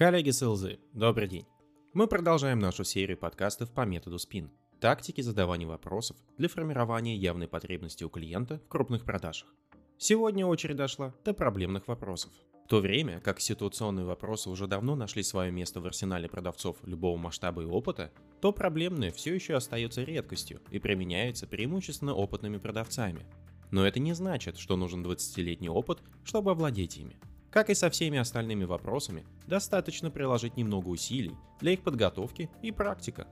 Коллеги с ЛЗ, добрый день. Мы продолжаем нашу серию подкастов по методу SPIN. Тактики задавания вопросов для формирования явной потребности у клиента в крупных продажах. Сегодня очередь дошла до проблемных вопросов. В то время как ситуационные вопросы уже давно нашли свое место в арсенале продавцов любого масштаба и опыта, то проблемные все еще остаются редкостью и применяются преимущественно опытными продавцами. Но это не значит, что нужен 20-летний опыт, чтобы овладеть ими. Как и со всеми остальными вопросами, достаточно приложить немного усилий для их подготовки и практика.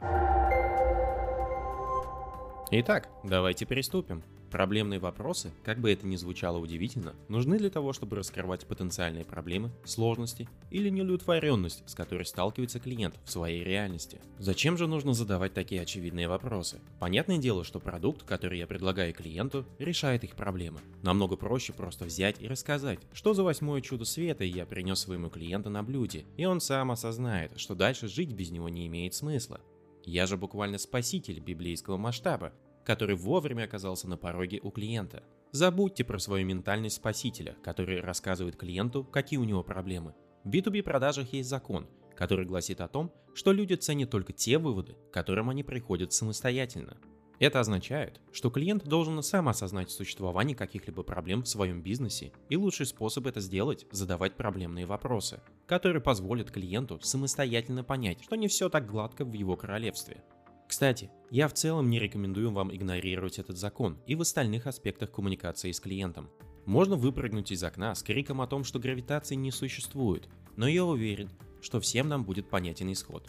Итак, давайте приступим. Проблемные вопросы, как бы это ни звучало удивительно, нужны для того, чтобы раскрывать потенциальные проблемы, сложности или неудовлетворенность, с которой сталкивается клиент в своей реальности. Зачем же нужно задавать такие очевидные вопросы? Понятное дело, что продукт, который я предлагаю клиенту, решает их проблемы. Намного проще просто взять и рассказать, что за восьмое чудо света я принес своему клиенту на блюде, и он сам осознает, что дальше жить без него не имеет смысла. Я же буквально спаситель библейского масштаба, который вовремя оказался на пороге у клиента. Забудьте про свою ментальность спасителя, который рассказывает клиенту, какие у него проблемы. В B2B продажах есть закон, который гласит о том, что люди ценят только те выводы, к которым они приходят самостоятельно. Это означает, что клиент должен сам осознать существование каких-либо проблем в своем бизнесе, и лучший способ это сделать – задавать проблемные вопросы, которые позволят клиенту самостоятельно понять, что не все так гладко в его королевстве – кстати, я в целом не рекомендую вам игнорировать этот закон и в остальных аспектах коммуникации с клиентом. Можно выпрыгнуть из окна с криком о том, что гравитации не существует, но я уверен, что всем нам будет понятен исход.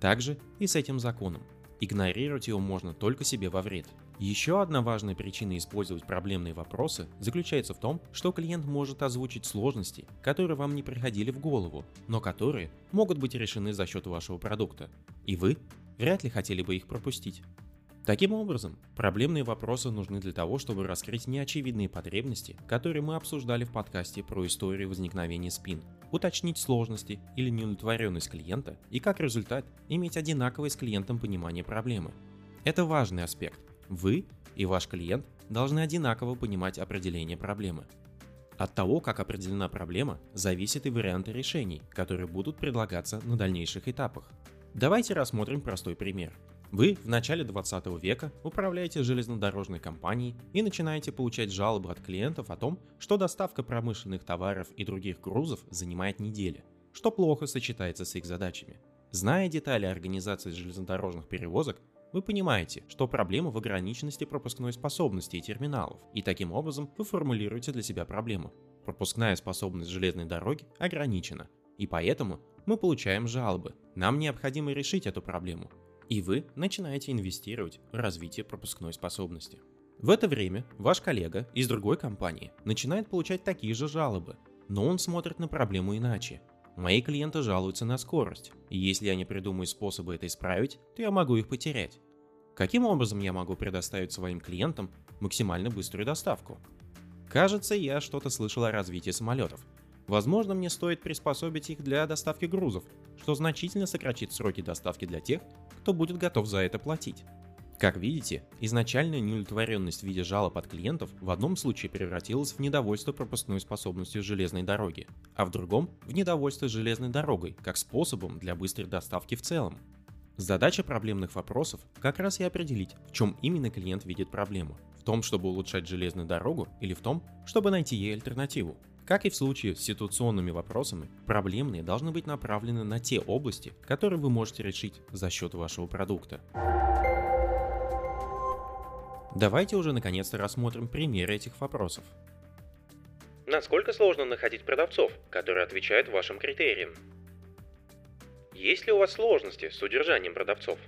Также и с этим законом. Игнорировать его можно только себе во вред. Еще одна важная причина использовать проблемные вопросы заключается в том, что клиент может озвучить сложности, которые вам не приходили в голову, но которые могут быть решены за счет вашего продукта. И вы вряд ли хотели бы их пропустить. Таким образом, проблемные вопросы нужны для того, чтобы раскрыть неочевидные потребности, которые мы обсуждали в подкасте про историю возникновения спин, уточнить сложности или неудовлетворенность клиента и как результат иметь одинаковое с клиентом понимание проблемы. Это важный аспект. Вы и ваш клиент должны одинаково понимать определение проблемы. От того, как определена проблема, зависят и варианты решений, которые будут предлагаться на дальнейших этапах. Давайте рассмотрим простой пример. Вы в начале 20 века управляете железнодорожной компанией и начинаете получать жалобы от клиентов о том, что доставка промышленных товаров и других грузов занимает недели, что плохо сочетается с их задачами. Зная детали организации железнодорожных перевозок, вы понимаете, что проблема в ограниченности пропускной способности и терминалов, и таким образом вы формулируете для себя проблему. Пропускная способность железной дороги ограничена, и поэтому мы получаем жалобы. Нам необходимо решить эту проблему. И вы начинаете инвестировать в развитие пропускной способности. В это время ваш коллега из другой компании начинает получать такие же жалобы, но он смотрит на проблему иначе. Мои клиенты жалуются на скорость, и если я не придумаю способы это исправить, то я могу их потерять. Каким образом я могу предоставить своим клиентам максимально быструю доставку? Кажется, я что-то слышал о развитии самолетов, Возможно, мне стоит приспособить их для доставки грузов, что значительно сократит сроки доставки для тех, кто будет готов за это платить. Как видите, изначальная неудовлетворенность в виде жалоб от клиентов в одном случае превратилась в недовольство пропускной способностью железной дороги, а в другом – в недовольство железной дорогой как способом для быстрой доставки в целом. Задача проблемных вопросов как раз и определить, в чем именно клиент видит проблему. В том, чтобы улучшать железную дорогу или в том, чтобы найти ей альтернативу. Как и в случае с ситуационными вопросами, проблемные должны быть направлены на те области, которые вы можете решить за счет вашего продукта. Давайте уже наконец-то рассмотрим примеры этих вопросов. Насколько сложно находить продавцов, которые отвечают вашим критериям? Есть ли у вас сложности с удержанием продавцов?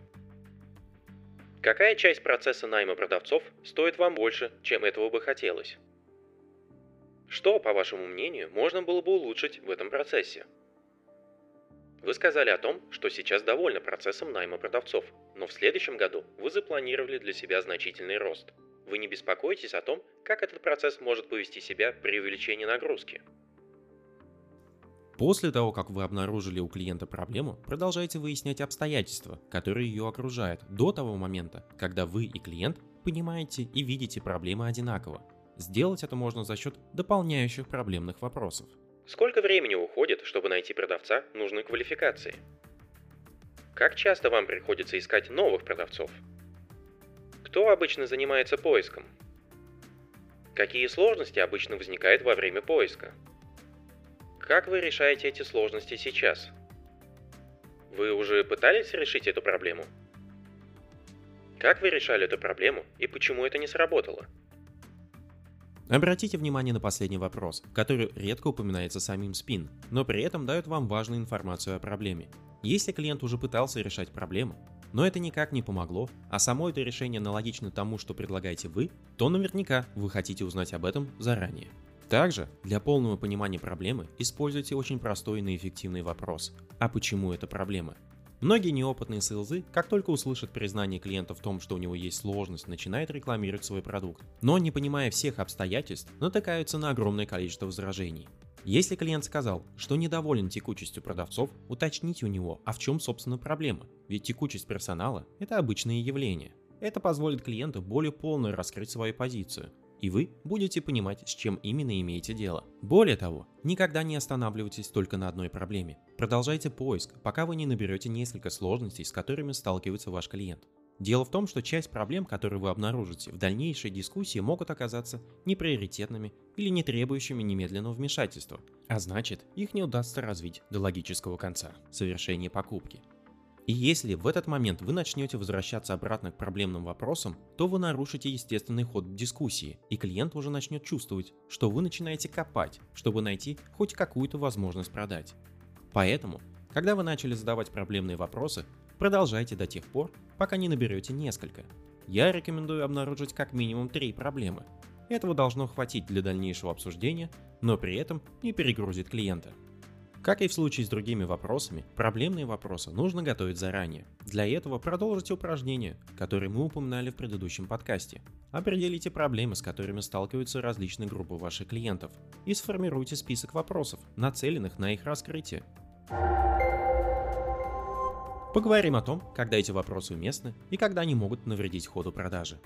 Какая часть процесса найма продавцов стоит вам больше, чем этого бы хотелось? Что, по вашему мнению, можно было бы улучшить в этом процессе? Вы сказали о том, что сейчас довольны процессом найма продавцов, но в следующем году вы запланировали для себя значительный рост. Вы не беспокоитесь о том, как этот процесс может повести себя при увеличении нагрузки? После того, как вы обнаружили у клиента проблему, продолжайте выяснять обстоятельства, которые ее окружают, до того момента, когда вы и клиент понимаете и видите проблемы одинаково. Сделать это можно за счет дополняющих проблемных вопросов. Сколько времени уходит, чтобы найти продавца нужной квалификации? Как часто вам приходится искать новых продавцов? Кто обычно занимается поиском? Какие сложности обычно возникают во время поиска? Как вы решаете эти сложности сейчас? Вы уже пытались решить эту проблему? Как вы решали эту проблему и почему это не сработало? Обратите внимание на последний вопрос, который редко упоминается самим спин, но при этом дает вам важную информацию о проблеме. Если клиент уже пытался решать проблему, но это никак не помогло, а само это решение аналогично тому, что предлагаете вы, то наверняка вы хотите узнать об этом заранее. Также, для полного понимания проблемы, используйте очень простой и эффективный вопрос «А почему это проблема?». Многие неопытные сейлзы, как только услышат признание клиента в том, что у него есть сложность, начинают рекламировать свой продукт. Но не понимая всех обстоятельств, натыкаются на огромное количество возражений. Если клиент сказал, что недоволен текучестью продавцов, уточните у него, а в чем собственно проблема, ведь текучесть персонала – это обычное явление. Это позволит клиенту более полно раскрыть свою позицию, и вы будете понимать, с чем именно имеете дело. Более того, никогда не останавливайтесь только на одной проблеме. Продолжайте поиск, пока вы не наберете несколько сложностей, с которыми сталкивается ваш клиент. Дело в том, что часть проблем, которые вы обнаружите в дальнейшей дискуссии, могут оказаться неприоритетными или не требующими немедленного вмешательства, а значит, их не удастся развить до логического конца – совершения покупки. И если в этот момент вы начнете возвращаться обратно к проблемным вопросам, то вы нарушите естественный ход дискуссии, и клиент уже начнет чувствовать, что вы начинаете копать, чтобы найти хоть какую-то возможность продать. Поэтому, когда вы начали задавать проблемные вопросы, продолжайте до тех пор, пока не наберете несколько. Я рекомендую обнаружить как минимум три проблемы. Этого должно хватить для дальнейшего обсуждения, но при этом не перегрузит клиента. Как и в случае с другими вопросами, проблемные вопросы нужно готовить заранее. Для этого продолжите упражнения, которые мы упоминали в предыдущем подкасте. Определите проблемы, с которыми сталкиваются различные группы ваших клиентов, и сформируйте список вопросов, нацеленных на их раскрытие. Поговорим о том, когда эти вопросы уместны и когда они могут навредить ходу продажи.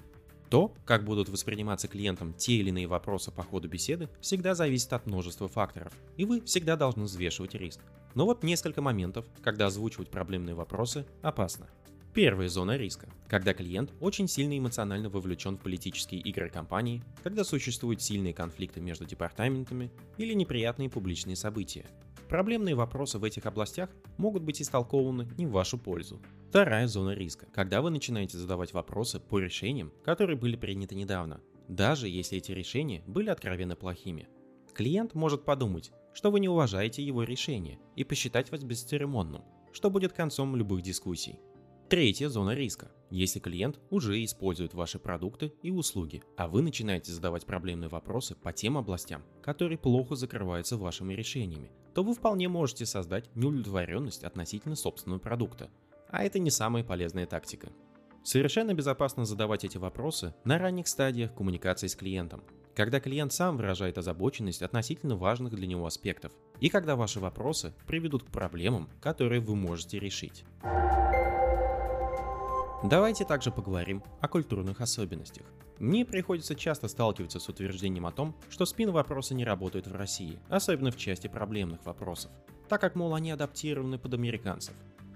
То, как будут восприниматься клиентом те или иные вопросы по ходу беседы, всегда зависит от множества факторов, и вы всегда должны взвешивать риск. Но вот несколько моментов, когда озвучивать проблемные вопросы, опасно. Первая зона риска. Когда клиент очень сильно эмоционально вовлечен в политические игры компании, когда существуют сильные конфликты между департаментами или неприятные публичные события. Проблемные вопросы в этих областях могут быть истолкованы не в вашу пользу. Вторая зона риска, когда вы начинаете задавать вопросы по решениям, которые были приняты недавно, даже если эти решения были откровенно плохими. Клиент может подумать, что вы не уважаете его решение и посчитать вас бесцеремонным, что будет концом любых дискуссий. Третья зона риска. Если клиент уже использует ваши продукты и услуги, а вы начинаете задавать проблемные вопросы по тем областям, которые плохо закрываются вашими решениями, то вы вполне можете создать неудовлетворенность относительно собственного продукта. А это не самая полезная тактика. Совершенно безопасно задавать эти вопросы на ранних стадиях коммуникации с клиентом, когда клиент сам выражает озабоченность относительно важных для него аспектов, и когда ваши вопросы приведут к проблемам, которые вы можете решить. Давайте также поговорим о культурных особенностях. Мне приходится часто сталкиваться с утверждением о том, что спин-вопросы не работают в России, особенно в части проблемных вопросов, так как, мол, они адаптированы под американцев.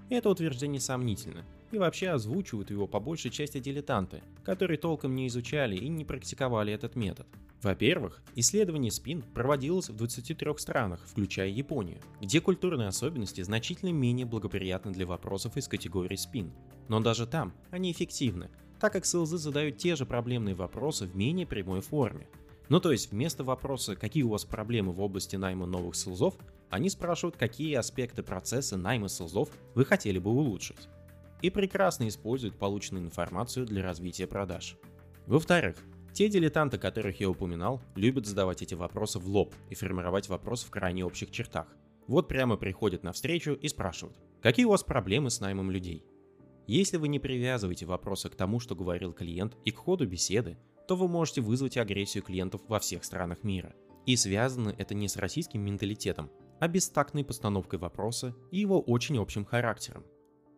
Это утверждение сомнительно, и вообще озвучивают его по большей части дилетанты, которые толком не изучали и не практиковали этот метод. Во-первых, исследование спин проводилось в 23 странах, включая Японию, где культурные особенности значительно менее благоприятны для вопросов из категории спин. Но даже там они эффективны, так как СЛЗ задают те же проблемные вопросы в менее прямой форме. Ну то есть вместо вопроса «какие у вас проблемы в области найма новых СЛЗов», они спрашивают, какие аспекты процесса найма СЛЗов вы хотели бы улучшить. И прекрасно используют полученную информацию для развития продаж. Во-вторых, те дилетанты, которых я упоминал, любят задавать эти вопросы в лоб и формировать вопрос в крайне общих чертах. Вот прямо приходят на встречу и спрашивают, какие у вас проблемы с наймом людей? Если вы не привязываете вопросы к тому, что говорил клиент, и к ходу беседы, то вы можете вызвать агрессию клиентов во всех странах мира. И связано это не с российским менталитетом, а бестактной постановкой вопроса и его очень общим характером.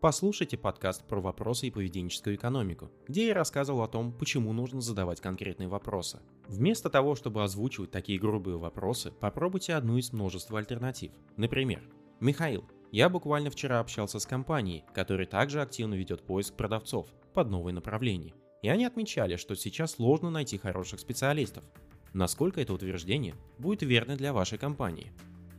Послушайте подкаст про вопросы и поведенческую экономику, где я рассказывал о том, почему нужно задавать конкретные вопросы. Вместо того, чтобы озвучивать такие грубые вопросы, попробуйте одну из множества альтернатив. Например, Михаил, я буквально вчера общался с компанией, которая также активно ведет поиск продавцов под новые направления. И они отмечали, что сейчас сложно найти хороших специалистов. Насколько это утверждение будет верно для вашей компании?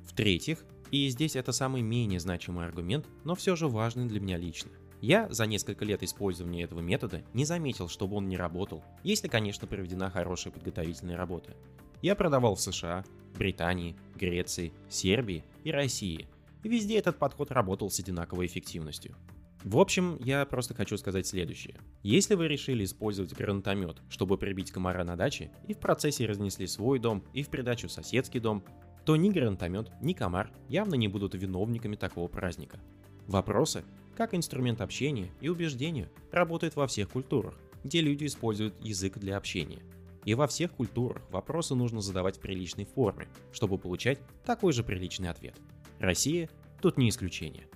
В-третьих, и здесь это самый менее значимый аргумент, но все же важный для меня лично. Я за несколько лет использования этого метода не заметил, чтобы он не работал, если, конечно, проведена хорошая подготовительная работа. Я продавал в США, Британии, Греции, Сербии и России, везде этот подход работал с одинаковой эффективностью. В общем, я просто хочу сказать следующее. Если вы решили использовать гранатомет, чтобы прибить комара на даче, и в процессе разнесли свой дом, и в придачу соседский дом, то ни гранатомет, ни комар явно не будут виновниками такого праздника. Вопросы, как инструмент общения и убеждения, работают во всех культурах, где люди используют язык для общения. И во всех культурах вопросы нужно задавать в приличной форме, чтобы получать такой же приличный ответ. Россия тут не исключение.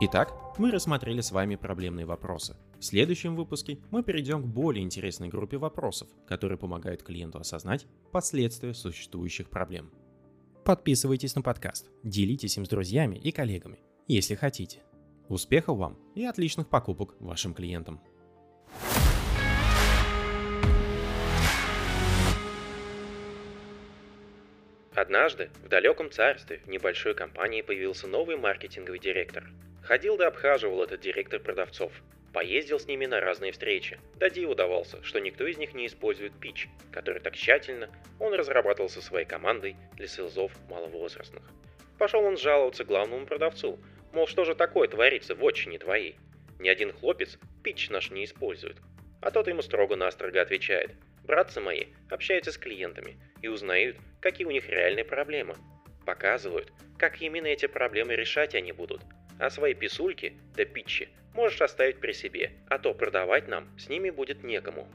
Итак, мы рассмотрели с вами проблемные вопросы. В следующем выпуске мы перейдем к более интересной группе вопросов, которые помогают клиенту осознать последствия существующих проблем. Подписывайтесь на подкаст, делитесь им с друзьями и коллегами, если хотите. Успехов вам и отличных покупок вашим клиентам! Однажды в далеком царстве в небольшой компании появился новый маркетинговый директор – Ходил да обхаживал этот директор продавцов. Поездил с ними на разные встречи. Да диву давался, что никто из них не использует пич, который так тщательно он разрабатывал со своей командой для селзов маловозрастных. Пошел он жаловаться главному продавцу, мол, что же такое творится в отчине твоей? Ни один хлопец пич наш не использует. А тот ему строго-настрого отвечает, братцы мои общаются с клиентами и узнают, какие у них реальные проблемы. Показывают, как именно эти проблемы решать они будут – а свои писульки да питчи можешь оставить при себе, а то продавать нам с ними будет некому.